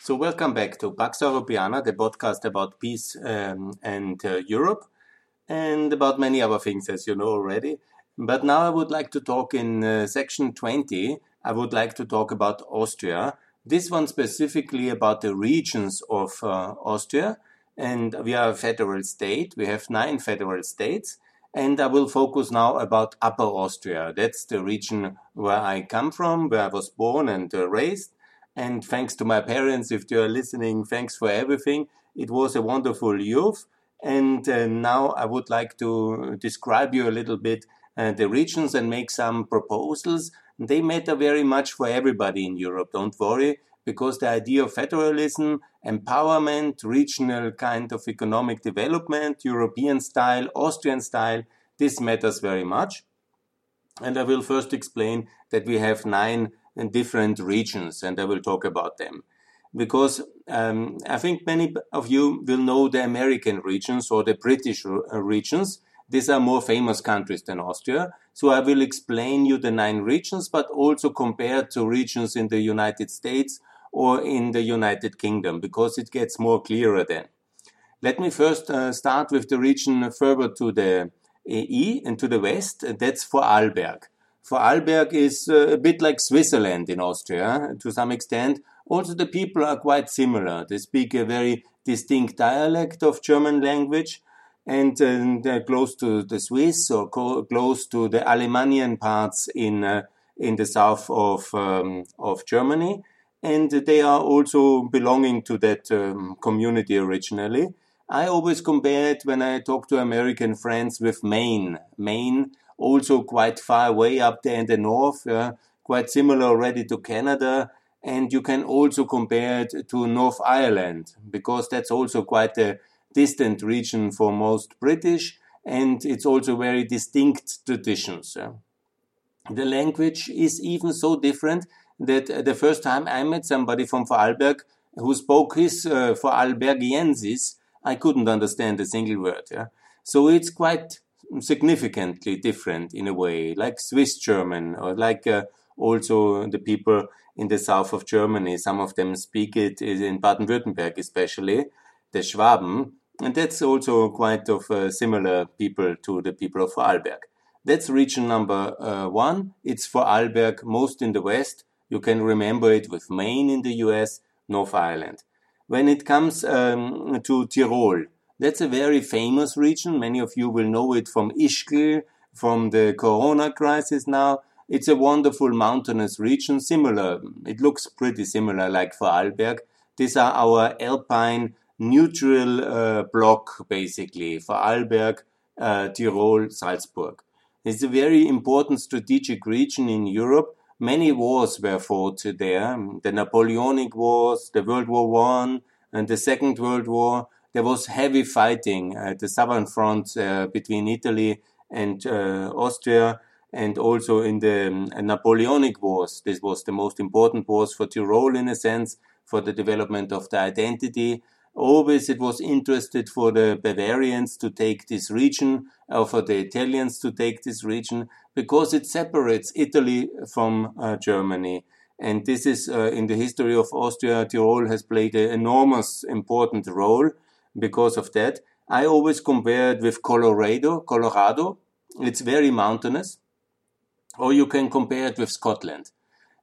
So, welcome back to Pax Europiana, the podcast about peace um, and uh, Europe, and about many other things, as you know already. But now I would like to talk in uh, section 20. I would like to talk about Austria. This one specifically about the regions of uh, Austria. And we are a federal state. We have nine federal states. And I will focus now about Upper Austria. That's the region where I come from, where I was born and uh, raised and thanks to my parents, if you are listening, thanks for everything. It was a wonderful youth. And uh, now I would like to describe you a little bit uh, the regions and make some proposals. They matter very much for everybody in Europe, don't worry, because the idea of federalism, empowerment, regional kind of economic development, European style, Austrian style, this matters very much. And I will first explain that we have nine different regions, and I will talk about them. Because um, I think many of you will know the American regions or the British uh, regions. These are more famous countries than Austria. So I will explain you the nine regions, but also compare to regions in the United States or in the United Kingdom, because it gets more clearer then. Let me first uh, start with the region further to the E and to the west. That's for Vorarlberg. Vorarlberg is uh, a bit like Switzerland in Austria to some extent. Also, the people are quite similar. They speak a very distinct dialect of German language and uh, they're close to the Swiss or close to the Alemannian parts in, uh, in the south of, um, of Germany. And they are also belonging to that um, community originally. I always compare it when I talk to American friends with Maine. Maine also quite far away up there in the north, uh, quite similar already to Canada. And you can also compare it to North Ireland because that's also quite a distant region for most British and it's also very distinct traditions. Uh. The language is even so different that the first time I met somebody from Vorarlberg who spoke his uh, Vorarlbergiensis, I couldn't understand a single word. Yeah? So it's quite significantly different in a way, like Swiss German or like uh, also the people in the south of Germany. Some of them speak it in Baden-Württemberg, especially the Schwaben, and that's also quite of uh, similar people to the people of Vorarlberg. That's region number uh, one. It's Vorarlberg, most in the west. You can remember it with Maine in the US, North Ireland. When it comes um, to Tyrol, that's a very famous region. Many of you will know it from Ischgl, from the Corona crisis now. It's a wonderful mountainous region, similar. It looks pretty similar like Vorarlberg. These are our alpine neutral uh, block, basically, for Vorarlberg, uh, Tyrol, Salzburg. It's a very important strategic region in Europe. Many wars were fought there. The Napoleonic Wars, the World War One, and the Second World War there was heavy fighting at the southern front uh, between Italy and uh, Austria, and also in the um, Napoleonic Wars. This was the most important wars for Tyrol, in a sense, for the development of the identity. Always it was interested for the Bavarians to take this region, or for the Italians to take this region, because it separates Italy from uh, Germany. And this is uh, in the history of Austria, Tyrol has played an enormous important role because of that. I always compare it with Colorado. Colorado, it's very mountainous. Or you can compare it with Scotland.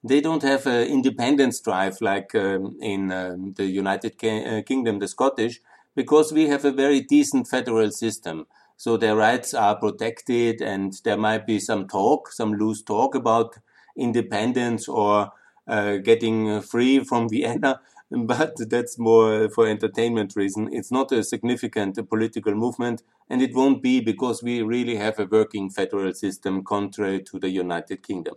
They don't have an independence drive like um, in um, the United uh, Kingdom, the Scottish, because we have a very decent federal system. So their rights are protected, and there might be some talk, some loose talk about independence or uh, getting free from Vienna but that's more for entertainment reason. It's not a significant political movement, and it won't be because we really have a working federal system contrary to the United Kingdom.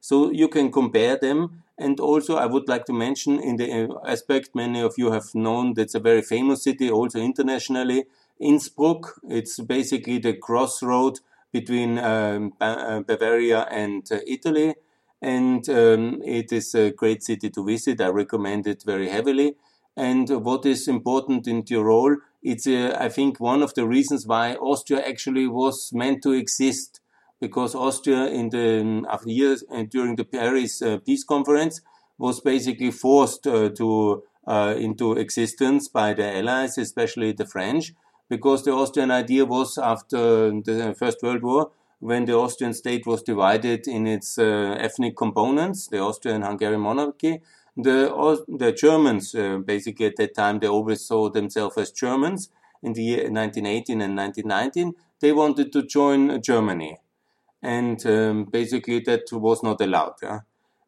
So you can compare them. And also, I would like to mention in the uh, aspect many of you have known that's a very famous city, also internationally, Innsbruck. It's basically the crossroad between um, uh, Bavaria and uh, Italy and um, it is a great city to visit. I recommend it very heavily. And what is important in Tyrol, it's uh, I think one of the reasons why Austria actually was meant to exist, because Austria in the um, after years and uh, during the Paris uh, Peace Conference was basically forced uh, to uh, into existence by the Allies, especially the French, because the Austrian idea was after the First World War, when the Austrian state was divided in its uh, ethnic components, the Austrian-Hungarian monarchy, the, the Germans, uh, basically at that time, they always saw themselves as Germans. In the year 1918 and 1919, they wanted to join Germany. And um, basically that was not allowed. Yeah?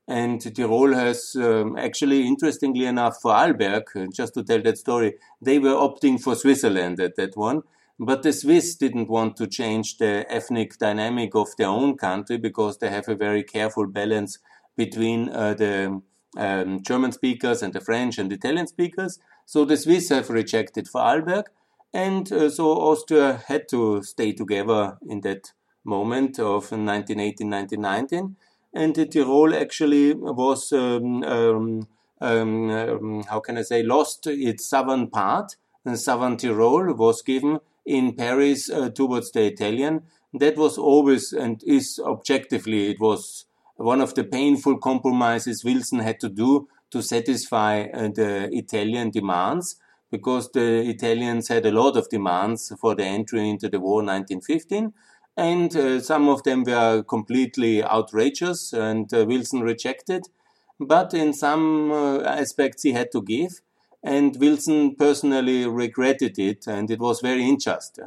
And Tyrol has um, actually, interestingly enough, Vorarlberg, uh, just to tell that story, they were opting for Switzerland at that one. But the Swiss didn't want to change the ethnic dynamic of their own country because they have a very careful balance between uh, the um, German speakers and the French and Italian speakers. So the Swiss have rejected Vorarlberg, and uh, so Austria had to stay together in that moment of 1918-1919. And the Tyrol actually was, um, um, um, um, how can I say, lost its southern part. And southern Tyrol was given in Paris uh, towards the Italian. That was always and is objectively, it was one of the painful compromises Wilson had to do to satisfy uh, the Italian demands because the Italians had a lot of demands for the entry into the war 1915 and uh, some of them were completely outrageous and uh, Wilson rejected but in some uh, aspects he had to give and Wilson personally regretted it and it was very unjust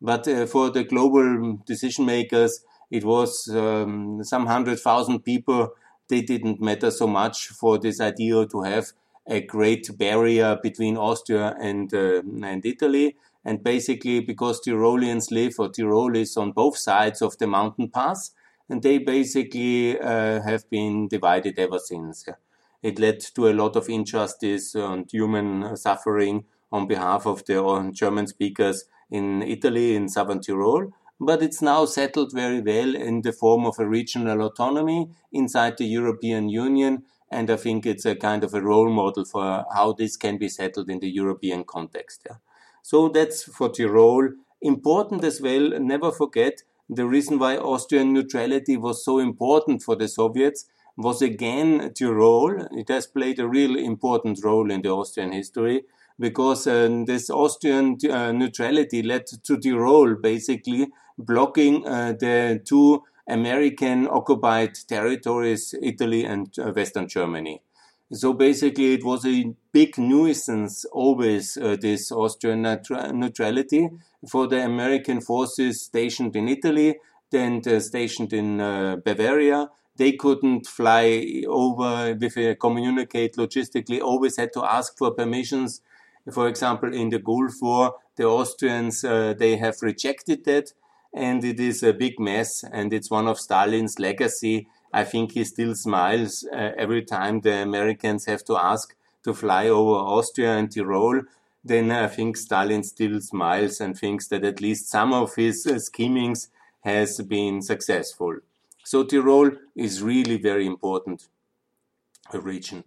but uh, for the global decision makers it was um, some hundred thousand people. They didn't matter so much for this idea to have a great barrier between Austria and uh, and Italy. And basically, because Tyroleans live or Tyrol is on both sides of the mountain pass, and they basically uh, have been divided ever since. It led to a lot of injustice and human suffering on behalf of the uh, German speakers in Italy, in southern Tyrol but it's now settled very well in the form of a regional autonomy inside the European Union. And I think it's a kind of a role model for how this can be settled in the European context. Yeah. So that's for Tyrol. Important as well, never forget the reason why Austrian neutrality was so important for the Soviets was again Tyrol. It has played a really important role in the Austrian history because uh, this Austrian uh, neutrality led to Tyrol basically blocking uh, the two American occupied territories, Italy and uh, Western Germany. So basically, it was a big nuisance always, uh, this Austrian neutrality for the American forces stationed in Italy, then stationed in uh, Bavaria. They couldn't fly over with a communicate logistically, always had to ask for permissions. For example, in the Gulf War, the Austrians, uh, they have rejected that and it is a big mess and it's one of Stalin's legacy. I think he still smiles uh, every time the Americans have to ask to fly over Austria and Tyrol. Then I think Stalin still smiles and thinks that at least some of his uh, schemings has been successful. So Tyrol is really very important region.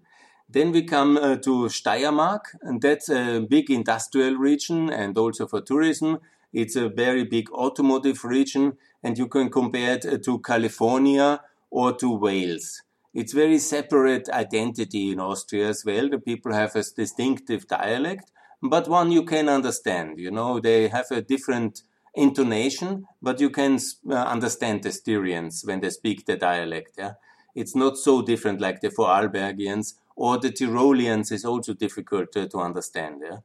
Then we come uh, to Steiermark, and that's a big industrial region and also for tourism. It's a very big automotive region, and you can compare it uh, to California or to Wales. It's very separate identity in Austria as well. The people have a distinctive dialect, but one you can understand. You know, they have a different intonation, but you can uh, understand the Styrians when they speak the dialect. Yeah, it's not so different like the Vorarlbergians or the Tyroleans is also difficult uh, to understand. Yeah?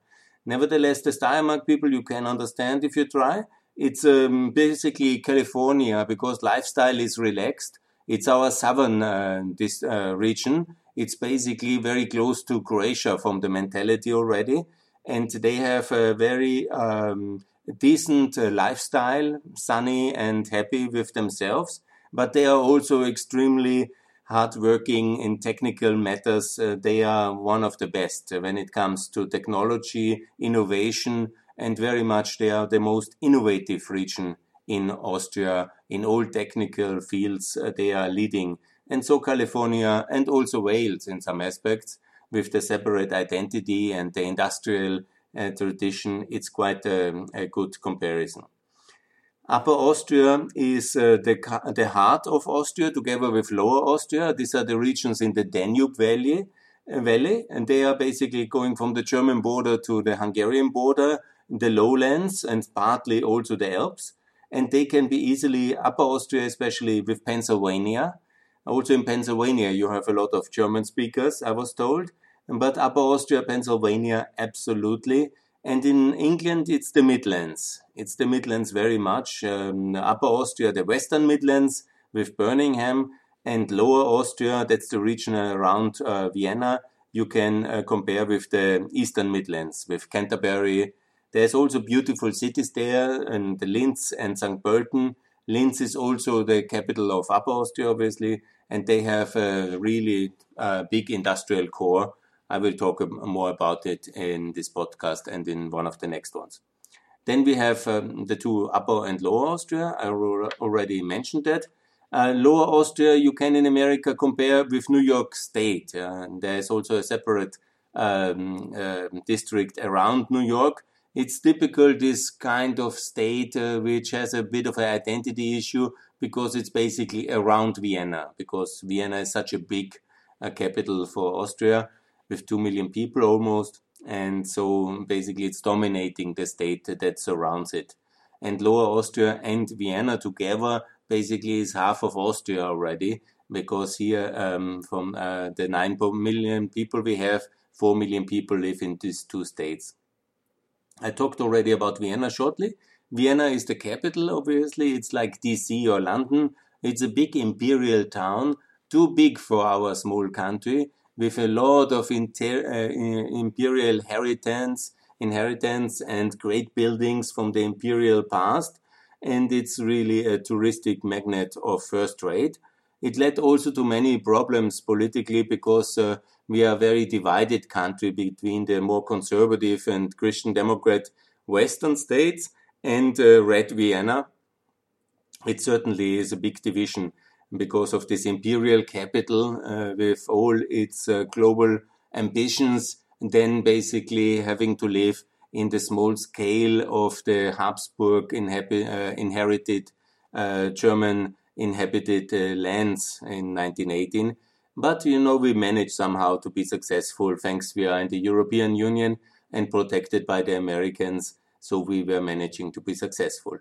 Nevertheless, the Steiermark people you can understand if you try. It's um, basically California because lifestyle is relaxed. It's our southern uh, this uh, region. It's basically very close to Croatia from the mentality already, and they have a very um, decent uh, lifestyle, sunny and happy with themselves. But they are also extremely hardworking in technical matters. Uh, they are one of the best when it comes to technology, innovation, and very much they are the most innovative region in Austria. In all technical fields, uh, they are leading. And so California and also Wales in some aspects with the separate identity and the industrial uh, tradition, it's quite a, a good comparison. Upper Austria is uh, the, the heart of Austria together with Lower Austria. These are the regions in the Danube Valley. valley, and they are basically going from the German border to the Hungarian border, the lowlands, and partly also the Alps. And they can be easily Upper Austria, especially with Pennsylvania. Also in Pennsylvania, you have a lot of German speakers, I was told. But Upper Austria, Pennsylvania, absolutely. And in England, it's the Midlands. It's the Midlands very much. Um, Upper Austria, the Western Midlands with Birmingham, and Lower Austria, that's the region around uh, Vienna, you can uh, compare with the Eastern Midlands, with Canterbury. There's also beautiful cities there, and Linz and St. Pölten. Linz is also the capital of Upper Austria, obviously, and they have a really uh, big industrial core. I will talk more about it in this podcast and in one of the next ones. Then we have um, the two Upper and Lower Austria. I already mentioned that. Uh, Lower Austria, you can in America compare with New York State. Uh, there's also a separate um, uh, district around New York. It's typical this kind of state uh, which has a bit of an identity issue because it's basically around Vienna, because Vienna is such a big uh, capital for Austria with 2 million people almost. And so basically it's dominating the state that surrounds it. And Lower Austria and Vienna together basically is half of Austria already, because here um, from uh, the 9 million people we have, 4 million people live in these two states. I talked already about Vienna shortly. Vienna is the capital, obviously. It's like DC or London. It's a big imperial town, too big for our small country, with a lot of inter- uh, imperial inheritance, inheritance and great buildings from the imperial past and it's really a touristic magnet of first rate. It led also to many problems politically because uh, we are a very divided country between the more conservative and Christian Democrat Western states and uh, Red Vienna. It certainly is a big division because of this imperial capital uh, with all its uh, global ambitions, then basically having to live in the small scale of the Habsburg uh, inherited uh, German inhabited uh, lands in 1918. But you know, we managed somehow to be successful thanks we are in the European Union and protected by the Americans. So we were managing to be successful.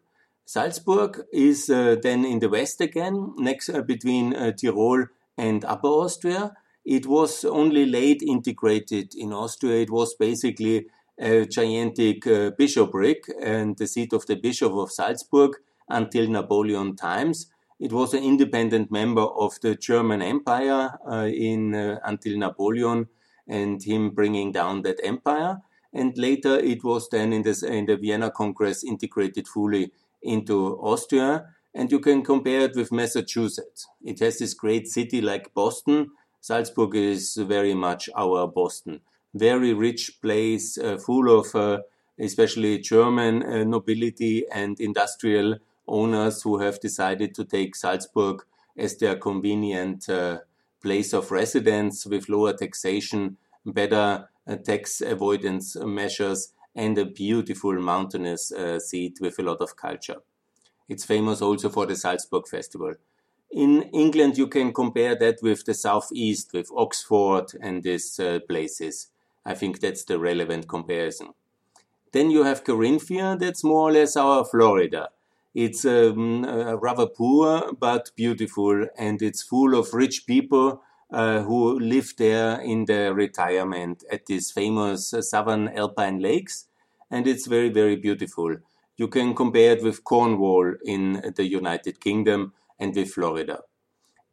Salzburg is uh, then in the west again, next uh, between uh, Tyrol and Upper Austria. It was only late integrated in Austria. It was basically a gigantic bishopric and the seat of the Bishop of Salzburg until Napoleon times. It was an independent member of the German Empire uh, in uh, until Napoleon and him bringing down that empire. And later it was then in, this, in the Vienna Congress integrated fully into Austria. And you can compare it with Massachusetts. It has this great city like Boston. Salzburg is very much our Boston very rich place uh, full of uh, especially German uh, nobility and industrial owners who have decided to take Salzburg as their convenient place of residence with lower taxation, better tax avoidance measures, and a beautiful mountainous uh, seat with a lot of culture. It's famous also for the Salzburg Festival. In England, you can compare that with the southeast, with Oxford and these uh, places. I think that's the relevant comparison. Then you have Carinthia, that's more or less our Florida. It's um, uh, rather poor but beautiful, and it's full of rich people uh, who live there in their retirement at these famous uh, southern alpine lakes, and it's very, very beautiful. You can compare it with Cornwall in the United Kingdom and with Florida.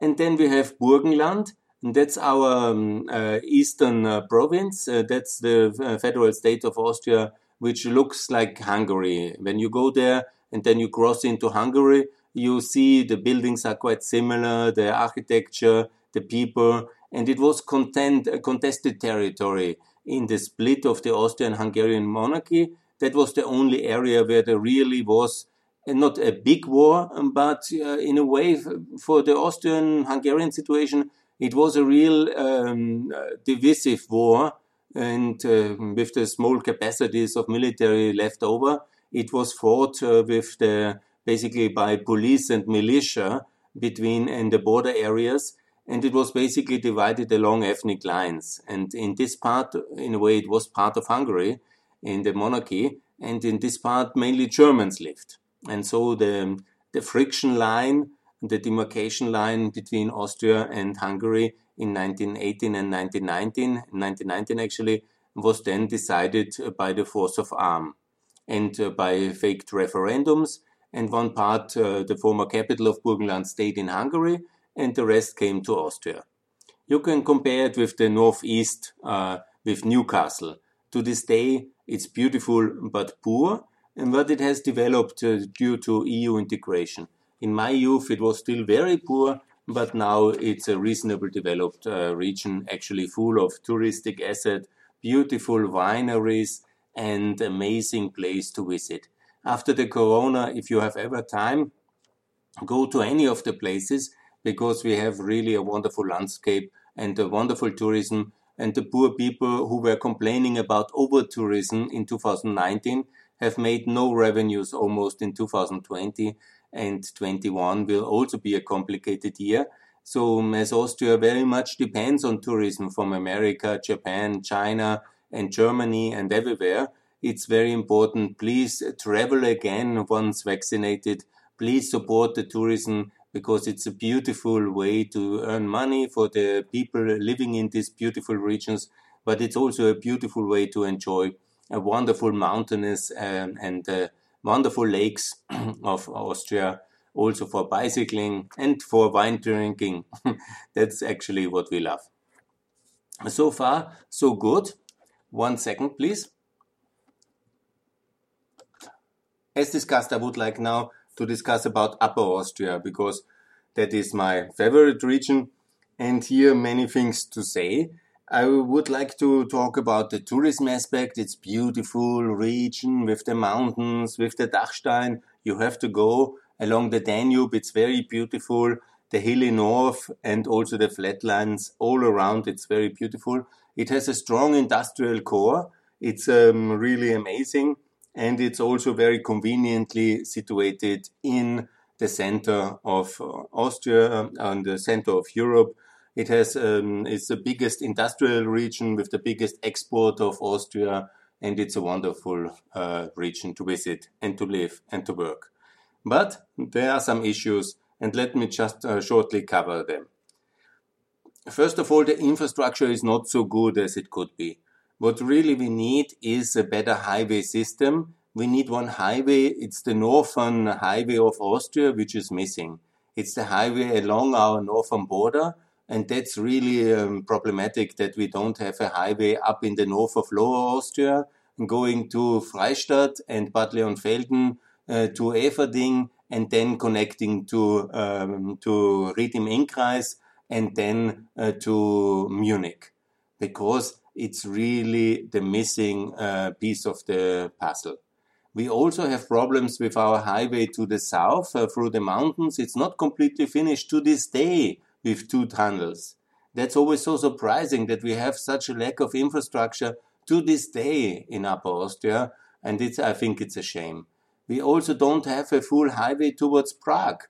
And then we have Burgenland, and that's our um, uh, eastern uh, province. Uh, that's the uh, federal state of Austria, which looks like Hungary. When you go there and then you cross into Hungary, you see the buildings are quite similar, the architecture, the people, and it was content, contested territory in the split of the Austrian-Hungarian monarchy. That was the only area where there really was not a big war, but uh, in a way, for the Austrian-Hungarian situation, it was a real um, divisive war, and uh, with the small capacities of military left over, it was fought uh, with the basically by police and militia between in the border areas. And it was basically divided along ethnic lines. And in this part, in a way, it was part of Hungary in the monarchy, and in this part, mainly Germans lived. And so the, the friction line, the demarcation line between Austria and Hungary in 1918 and 1919, 1919 actually, was then decided by the force of arm and uh, by faked referendums. And one part, uh, the former capital of Burgenland, stayed in Hungary, and the rest came to Austria. You can compare it with the northeast, uh, with Newcastle. To this day, it's beautiful but poor, and what it has developed uh, due to EU integration. In my youth, it was still very poor, but now it's a reasonably developed uh, region, actually full of touristic asset, beautiful wineries, and amazing place to visit. After the corona, if you have ever time, go to any of the places because we have really a wonderful landscape and a wonderful tourism. And the poor people who were complaining about over tourism in 2019 have made no revenues almost in 2020 and 21 will also be a complicated year. So as Austria very much depends on tourism from America, Japan, China, and Germany and everywhere, it's very important. Please travel again once vaccinated. Please support the tourism because it's a beautiful way to earn money for the people living in these beautiful regions, but it's also a beautiful way to enjoy a wonderful mountainous um, and uh, wonderful lakes of Austria, also for bicycling and for wine drinking. That's actually what we love. So far, so good. One second, please. As discussed, I would like now to discuss about Upper Austria because that is my favorite region and here many things to say. I would like to talk about the tourism aspect. It's beautiful region with the mountains, with the Dachstein. You have to go along the Danube. It's very beautiful. The hilly north and also the flatlands all around. It's very beautiful. It has a strong industrial core. It's um, really amazing. And it's also very conveniently situated in the center of uh, Austria and the center of Europe it has um, it's the biggest industrial region with the biggest export of Austria, and it's a wonderful uh, region to visit and to live and to work. But there are some issues, and let me just uh, shortly cover them. First of all, the infrastructure is not so good as it could be. What really we need is a better highway system. We need one highway. It's the northern highway of Austria, which is missing. It's the highway along our northern border, and that's really um, problematic that we don't have a highway up in the north of Lower Austria going to Freistadt and Bad Leonfelden uh, to Eferding and then connecting to um, to Ried im Innkreis and then uh, to Munich because it's really the missing uh, piece of the puzzle. We also have problems with our highway to the south uh, through the mountains. It's not completely finished to this day with two tunnels. That's always so surprising that we have such a lack of infrastructure to this day in Upper Austria, and it's, I think it's a shame. We also don't have a full highway towards Prague.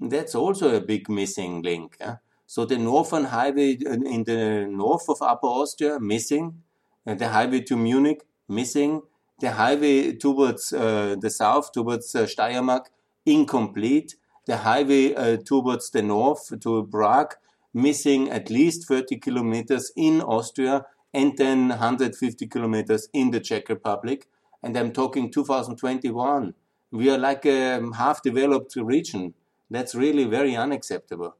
That's also a big missing link. So the northern highway in the north of Upper Austria, missing. And the highway to Munich, missing. The highway towards uh, the south, towards uh, Steiermark, incomplete the highway uh, towards the north to Prague, missing at least 30 kilometers in Austria and then 150 kilometers in the Czech Republic. And I'm talking 2021. We are like a half developed region. That's really very unacceptable.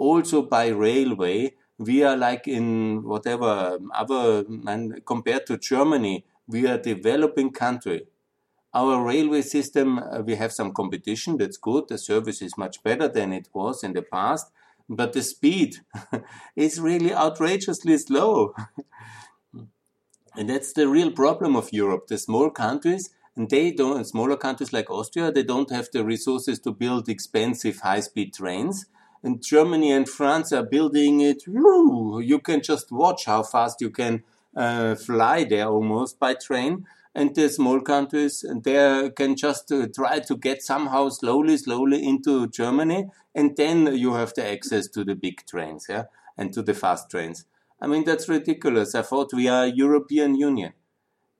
Also by railway, we are like in whatever other, and compared to Germany, we are a developing country. Our railway system, uh, we have some competition. That's good. The service is much better than it was in the past, but the speed is really outrageously slow. and that's the real problem of Europe. The small countries, and they don't, smaller countries like Austria, they don't have the resources to build expensive high speed trains. And Germany and France are building it. You can just watch how fast you can uh, fly there almost by train. And the small countries, they can just uh, try to get somehow slowly, slowly into Germany. And then you have the access to the big trains, yeah, and to the fast trains. I mean, that's ridiculous. I thought we are European Union.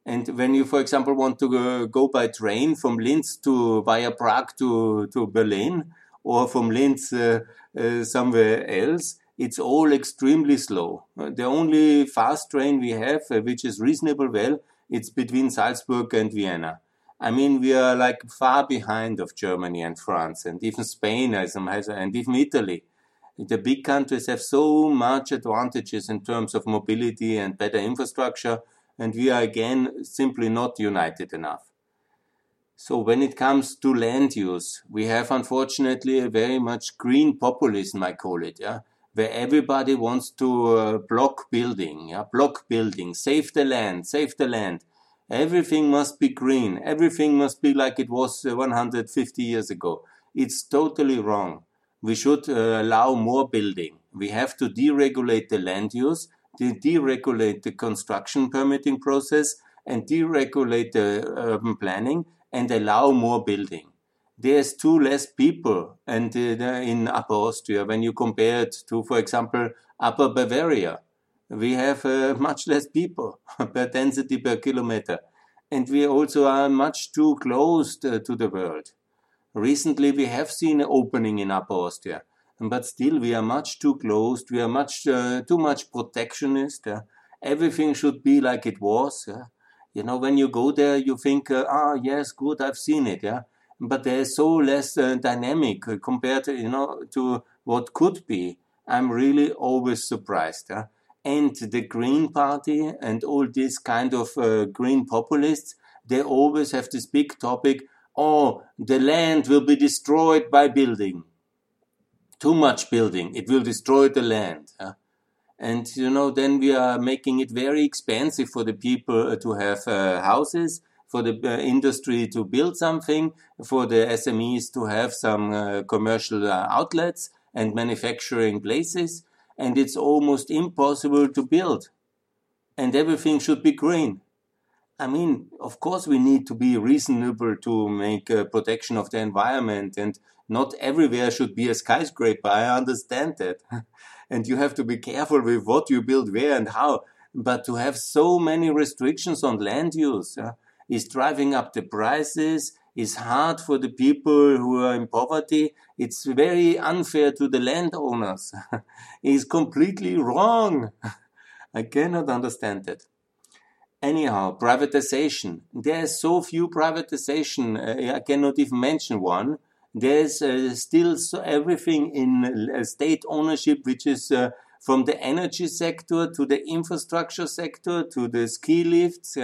And when you, for example, want to go, go by train from Linz to via Prague to, to Berlin, or from Linz uh, uh, somewhere else, it's all extremely slow. Uh, the only fast train we have, which is reasonable well, it's between Salzburg and Vienna. I mean, we are like far behind of Germany and France and even Spain and even Italy. The big countries have so much advantages in terms of mobility and better infrastructure, and we are again simply not united enough. So when it comes to land use, we have unfortunately a very much green populism, I call it, yeah, where everybody wants to uh, block building, yeah, block building, save the land, save the land. Everything must be green. Everything must be like it was uh, 150 years ago. It's totally wrong. We should uh, allow more building. We have to deregulate the land use, de- deregulate the construction permitting process, and deregulate the urban planning and allow more building there's two less people and uh, in Upper Austria when you compare it to, for example, Upper Bavaria. We have uh, much less people per density per kilometer. And we also are much too close to, the world. Recently, we have seen an opening in Upper Austria, but still we are much too close. We are much uh, too much protectionist. everything should be like it was. You know, when you go there, you think, uh, ah, yes, good, I've seen it. Yeah, but they're so less uh, dynamic compared to, you know, to what could be. I'm really always surprised. And the Green Party and all these kind of uh, green populists, they always have this big topic. Oh, the land will be destroyed by building. Too much building. It will destroy the land. And, you know, then we are making it very expensive for the people to have uh, houses for the uh, industry to build something, for the SMEs to have some uh, commercial uh, outlets and manufacturing places, and it's almost impossible to build. And everything should be green. I mean, of course, we need to be reasonable to make uh, protection of the environment, and not everywhere should be a skyscraper. I understand that. and you have to be careful with what you build where and how. But to have so many restrictions on land use, is driving up the prices, is hard for the people who are in poverty. It's very unfair to the landowners. it's completely wrong. I cannot understand it. Anyhow, privatization. There's so few privatization. Uh, I cannot even mention one. There's uh, still so everything in uh, state ownership, which is uh, from the energy sector to the infrastructure sector to the ski lifts,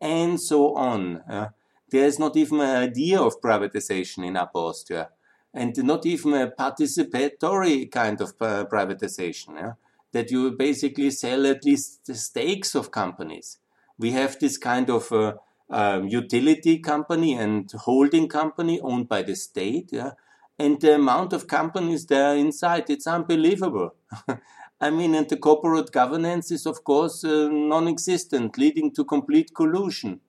and so on. Yeah. There is not even an idea of privatization in Upper Austria, and not even a participatory kind of uh, privatization. That you basically sell at least the stakes of companies. We have this kind of uh, um, utility company and holding company owned by the state. Yeah, and the amount of companies there inside, it's unbelievable. I mean, and the corporate governance is, of course, uh, non existent, leading to complete collusion.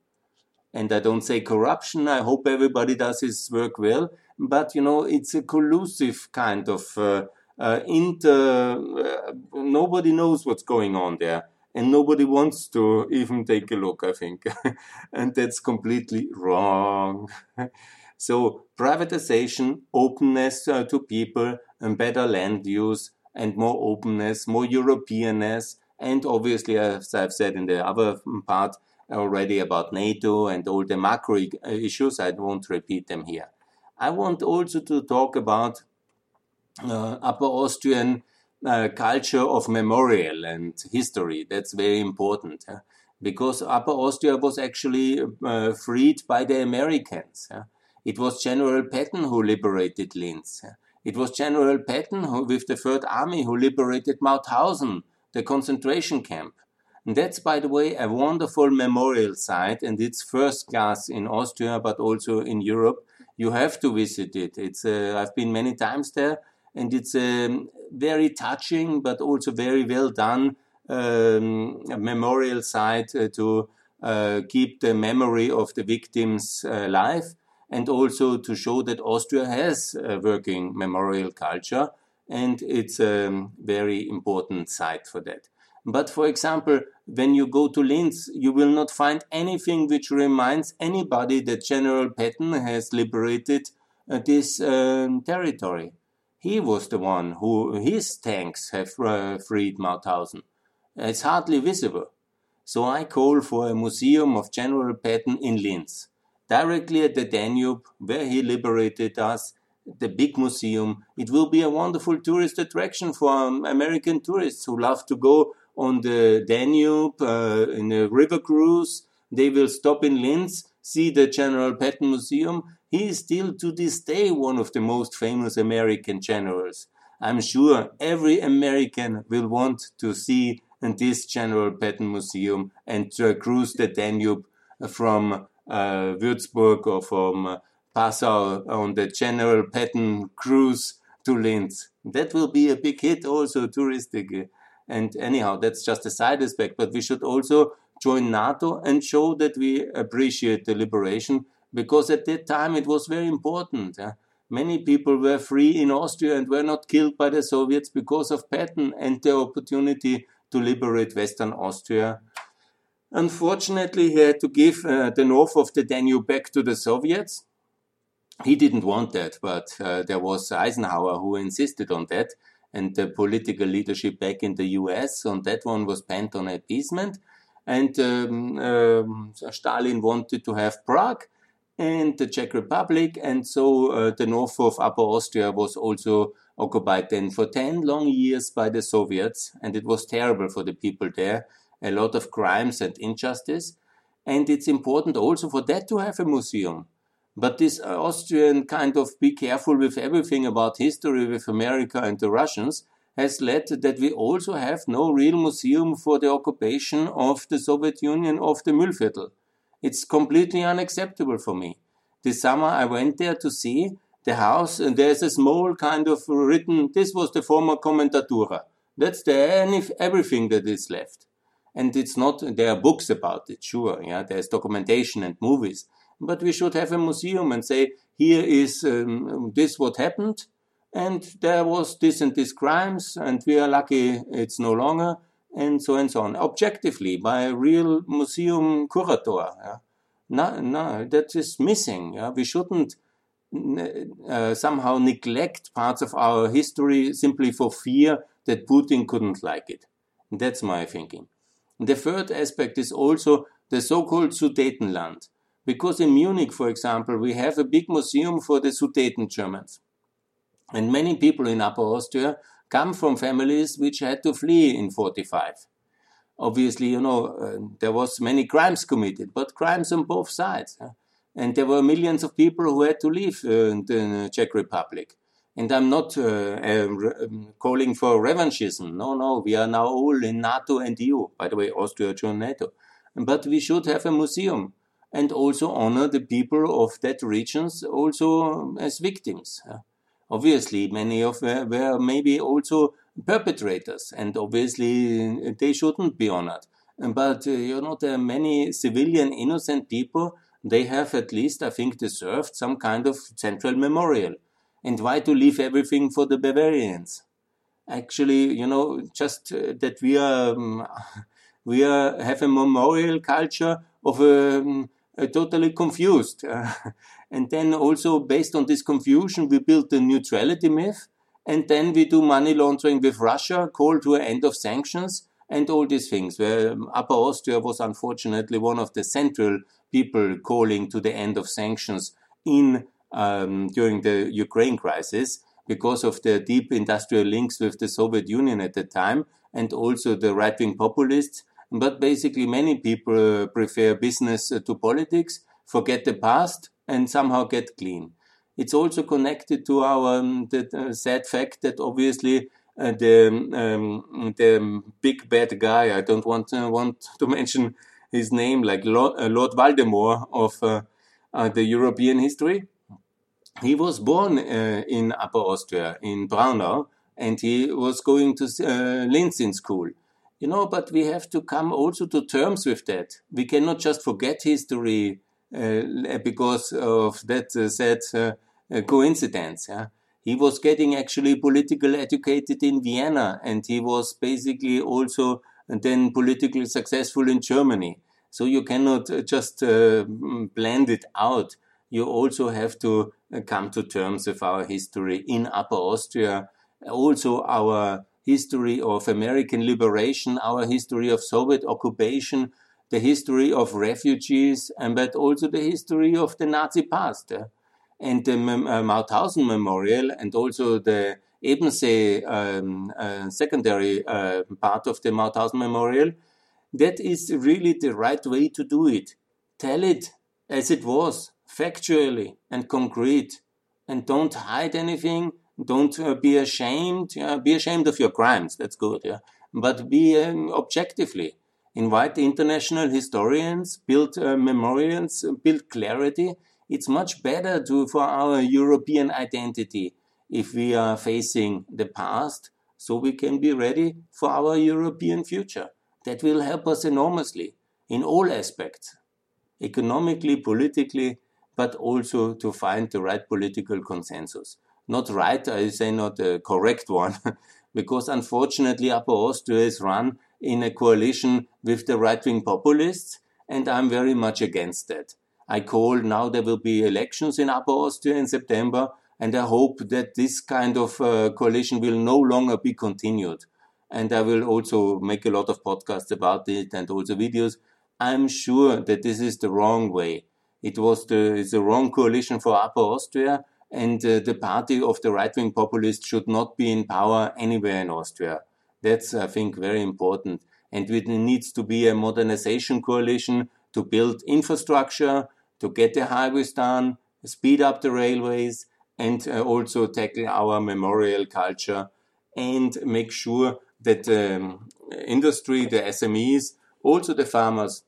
And I don't say corruption, I hope everybody does his work well, but, you know, it's a collusive kind of uh, uh, inter. Uh, nobody knows what's going on there. And nobody wants to even take a look, I think. and that's completely wrong. so, privatization, openness uh, to people, and better land use and more openness, more Europeanness, and obviously, as I've said in the other part already about NATO and all the macro issues, I won't repeat them here. I want also to talk about uh, Upper Austrian culture of memorial and history. That's very important. Because Upper Austria was actually uh, freed by the Americans. It was General Patton who liberated Linz. It was General Patton who, with the Third Army who liberated Mauthausen, the concentration camp. And that's, by the way, a wonderful memorial site, and it's first class in Austria, but also in Europe. You have to visit it. It's uh, I've been many times there, and it's a very touching, but also very well done um, memorial site uh, to uh, keep the memory of the victims alive and also to show that Austria has a working memorial culture and it's a very important site for that. But for example, when you go to Linz, you will not find anything which reminds anybody that General Patton has liberated uh, this um, territory. He was the one who, his tanks have uh, freed Mauthausen. It's hardly visible. So I call for a museum of General Patton in Linz, directly at the Danube, where he liberated us, the big museum. It will be a wonderful tourist attraction for um, American tourists who love to go on the Danube uh, in a river cruise. They will stop in Linz, see the General Patton Museum. He is still to this day one of the most famous American generals. I'm sure every American will want to see this General Patton Museum and to cruise the Danube from uh, Würzburg or from uh, Passau on the General Patton cruise to Linz. That will be a big hit also touristically. And anyhow, that's just a side aspect. But we should also join NATO and show that we appreciate the liberation because at that time it was very important. Many people were free in Austria and were not killed by the Soviets because of Patton and the opportunity to liberate Western Austria. Unfortunately, he had to give uh, the north of the Danube back to the Soviets. He didn't want that, but uh, there was Eisenhower who insisted on that and the political leadership back in the US. On that one was bent on appeasement. And um, um, Stalin wanted to have Prague and the Czech Republic. And so uh, the north of Upper Austria was also occupied then for 10 long years by the Soviets. And it was terrible for the people there. A lot of crimes and injustice. And it's important also for that to have a museum but this Austrian kind of be careful with everything about history with America and the Russians has led that we also have no real museum for the occupation of the Soviet Union of the Mühlviertel. It's completely unacceptable for me. This summer I went there to see the house and there's a small kind of written, this was the former Commendatura. That's the everything that is left. And it's not, there are books about it, sure, yeah, there's documentation and movies but we should have a museum and say, here is um, this what happened, and there was this and this crimes, and we are lucky it's no longer, and so and so on, objectively by a real museum curator. Yeah? No, no, that is missing. Yeah? We shouldn't uh, somehow neglect parts of our history simply for fear that Putin couldn't like it. That's my thinking. The third aspect is also the so-called Sudetenland. Because in Munich, for example, we have a big museum for the Sudeten Germans. And many people in Upper Austria come from families which had to flee in 45. Obviously, you know, uh, there was many crimes committed, but crimes on both sides. And there were millions of people who had to leave uh, the Czech Republic. And I'm not uh, um, calling for revanchism. No, no, we are now all in NATO and EU. By the way, Austria joined NATO. But we should have a museum and also honor the people of that regions also as victims. Obviously, many of them were maybe also perpetrators, and obviously they shouldn't be honored. But uh, you know, there are many civilian innocent people. They have at least, I think, deserved some kind of central memorial. And why to leave everything for the Bavarians? Actually, you know, just uh, that we are um, we are have a memorial culture of a um, totally confused. Uh, and then also based on this confusion, we built the neutrality myth. And then we do money laundering with Russia, call to an end of sanctions and all these things. Where um, Upper Austria was unfortunately one of the central people calling to the end of sanctions in um, during the Ukraine crisis because of the deep industrial links with the Soviet Union at the time and also the right wing populists but basically, many people uh, prefer business uh, to politics, forget the past, and somehow get clean. It's also connected to our um, the, uh, sad fact that obviously uh, the um, the big bad guy. I don't want uh, want to mention his name, like Lord, uh, Lord Voldemort of the European history. He was born in Upper Austria in Braunau, and he was going to Linz in school You know, but we have to come also to terms with that. We cannot just forget history uh, because of that uh, sad uh, coincidence. Yeah? He was getting actually political educated in Vienna and he was basically also then politically successful in Germany. So you cannot uh, just uh, blend it out. You also have to uh, come to terms with our history in Upper Austria, also our history of American liberation, our history of Soviet occupation, the history of refugees, and but also the history of the Nazi past. And the uh, Mauthausen Memorial and also the Ebensee um, uh, secondary uh, part of the Mauthausen Memorial, that is really the right way to do it. Tell it as it was, factually and concrete, and don't hide anything. Don't uh, be ashamed. Yeah? Be ashamed of your crimes. That's good. Yeah, but be um, objectively invite international historians, build uh, memorials, build clarity. It's much better to, for our European identity if we are facing the past so we can be ready for our European future. That will help us enormously in all aspects, economically, politically, but also to find the right political consensus. Not right, I say not a correct one, because unfortunately Upper Austria is run in a coalition with the right wing populists, and I'm very much against that. I call now there will be elections in Upper Austria in September, and I hope that this kind of uh, coalition will no longer be continued. And I will also make a lot of podcasts about it and also videos. I'm sure that this is the wrong way. It was the, the wrong coalition for Upper Austria, and uh, the party of the right wing populists should not be in power anywhere in Austria. That's, I think, very important. And it needs to be a modernization coalition to build infrastructure, to get the highways done, speed up the railways, and uh, also tackle our memorial culture and make sure that the um, industry, the SMEs, also the farmers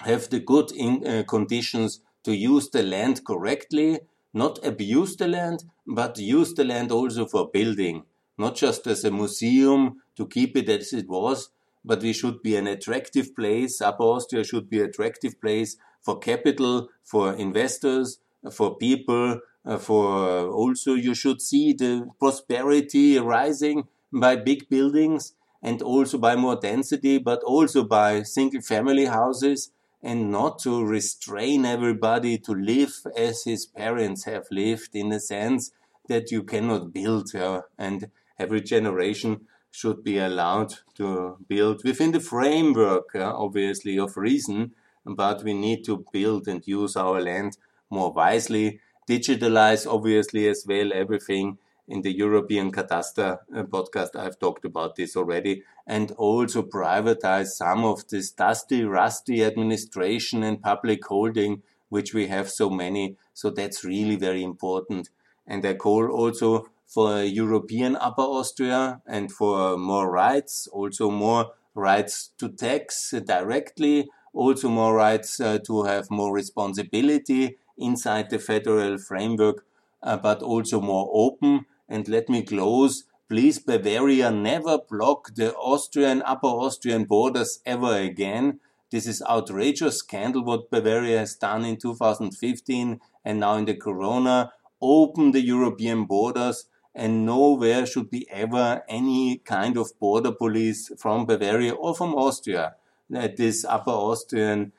have the good in, uh, conditions to use the land correctly, not abuse the land, but use the land also for building not just as a museum to keep it as it was, but we should be an attractive place. Upper Austria should be an attractive place for capital, for investors, for people, uh, for also you should see the prosperity rising by big buildings and also by more density, but also by single family houses and not to restrain everybody to live as his parents have lived in a sense that you cannot build uh, and every generation should be allowed to build within the framework, uh, obviously, of reason, but we need to build and use our land more wisely, digitalize, obviously, as well, everything. In the European Cadastre uh, podcast, I've talked about this already, and also privatize some of this dusty, rusty administration and public holding, which we have so many. So that's really very important. And I call also for European Upper Austria and for more rights, also more rights to tax directly, also more rights uh, to have more responsibility inside the federal framework, uh, but also more open. And let me close. Please, Bavaria, never block the Austrian, Upper Austrian borders ever again. This is outrageous scandal what Bavaria has done in 2015 and now in the Corona. Open the European borders and nowhere should be ever any kind of border police from Bavaria or from Austria at this upper Austrian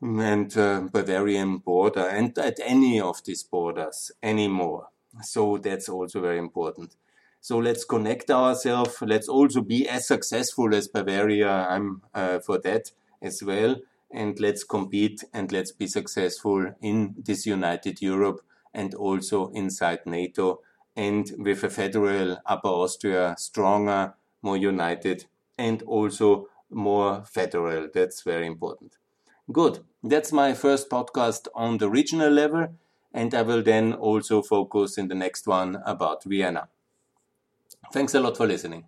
and uh, Bavarian border and at any of these borders anymore. So that's also very important. So let's connect ourselves. Let's also be as successful as Bavaria. I'm uh, for that as well. And let's compete and let's be successful in this united Europe and also inside NATO and with a federal Upper Austria stronger, more united, and also more federal. That's very important. Good. That's my first podcast on the regional level, and I will then also focus in the next one about Vienna. Thanks a lot for listening.